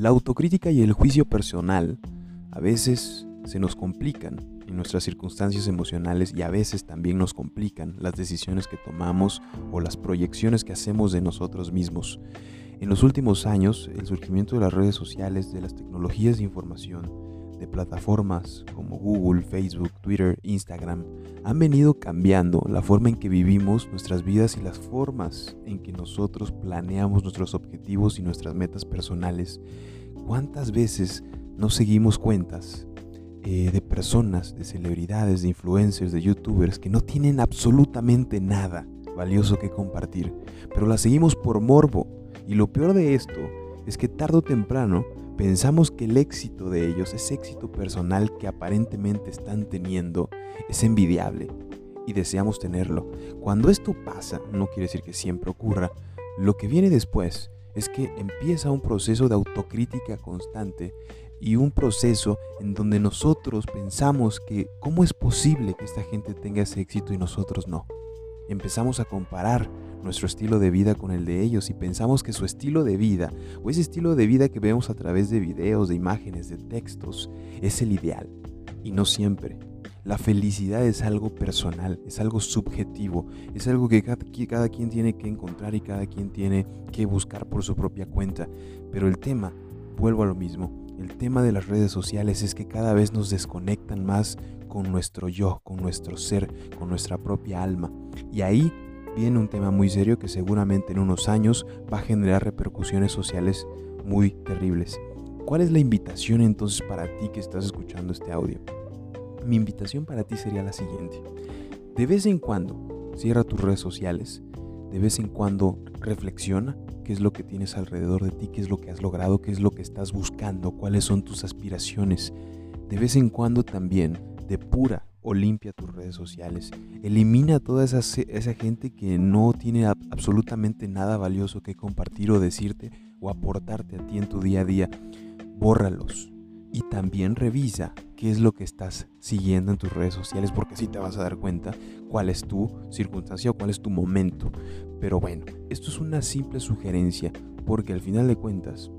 La autocrítica y el juicio personal a veces se nos complican en nuestras circunstancias emocionales y a veces también nos complican las decisiones que tomamos o las proyecciones que hacemos de nosotros mismos. En los últimos años, el surgimiento de las redes sociales, de las tecnologías de información, de plataformas como Google, Facebook, Twitter, Instagram, han venido cambiando la forma en que vivimos nuestras vidas y las formas en que nosotros planeamos nuestros objetivos y nuestras metas personales. ¿Cuántas veces no seguimos cuentas eh, de personas, de celebridades, de influencers, de youtubers que no tienen absolutamente nada valioso que compartir, pero las seguimos por morbo? Y lo peor de esto es que tarde o temprano pensamos que el éxito de ellos, ese éxito personal que aparentemente están teniendo, es envidiable y deseamos tenerlo. Cuando esto pasa, no quiere decir que siempre ocurra, lo que viene después es que empieza un proceso de autocrítica constante y un proceso en donde nosotros pensamos que cómo es posible que esta gente tenga ese éxito y nosotros no. Empezamos a comparar nuestro estilo de vida con el de ellos y pensamos que su estilo de vida o ese estilo de vida que vemos a través de videos, de imágenes, de textos, es el ideal. Y no siempre. La felicidad es algo personal, es algo subjetivo, es algo que cada, cada, quien tiene que encontrar y cada quien tiene que buscar por su propia cuenta. Pero el tema, vuelvo a lo mismo, el tema de las redes sociales es que cada vez nos desconectan más con nuestro yo, con nuestro ser, con nuestra propia alma. Y ahí viene un tema muy serio que seguramente en unos años va a generar repercusiones sociales muy terribles. ¿Cuál es la invitación entonces para ti que estás escuchando este audio? Mi invitación para ti sería la siguiente. De vez en cuando, cierra tus redes sociales. De vez en cuando, reflexiona qué es lo que tienes alrededor de ti, qué es lo que has logrado, qué es lo que estás buscando, cuáles son tus aspiraciones. De vez en cuando también, depura o limpia tus redes sociales. Elimina a toda esa, esa gente que no tiene absolutamente nada valioso que compartir o decirte o aportarte a ti en tu día a día. Bórralos. Y también revisa qué es lo que estás siguiendo en tus redes sociales porque así te vas a dar cuenta cuál es tu circunstancia o cuál es tu momento. Pero bueno, esto es una simple sugerencia porque al final de cuentas,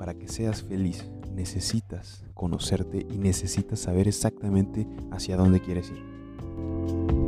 para que seas feliz, necesitas conocerte y necesitas saber exactamente hacia dónde quieres ir.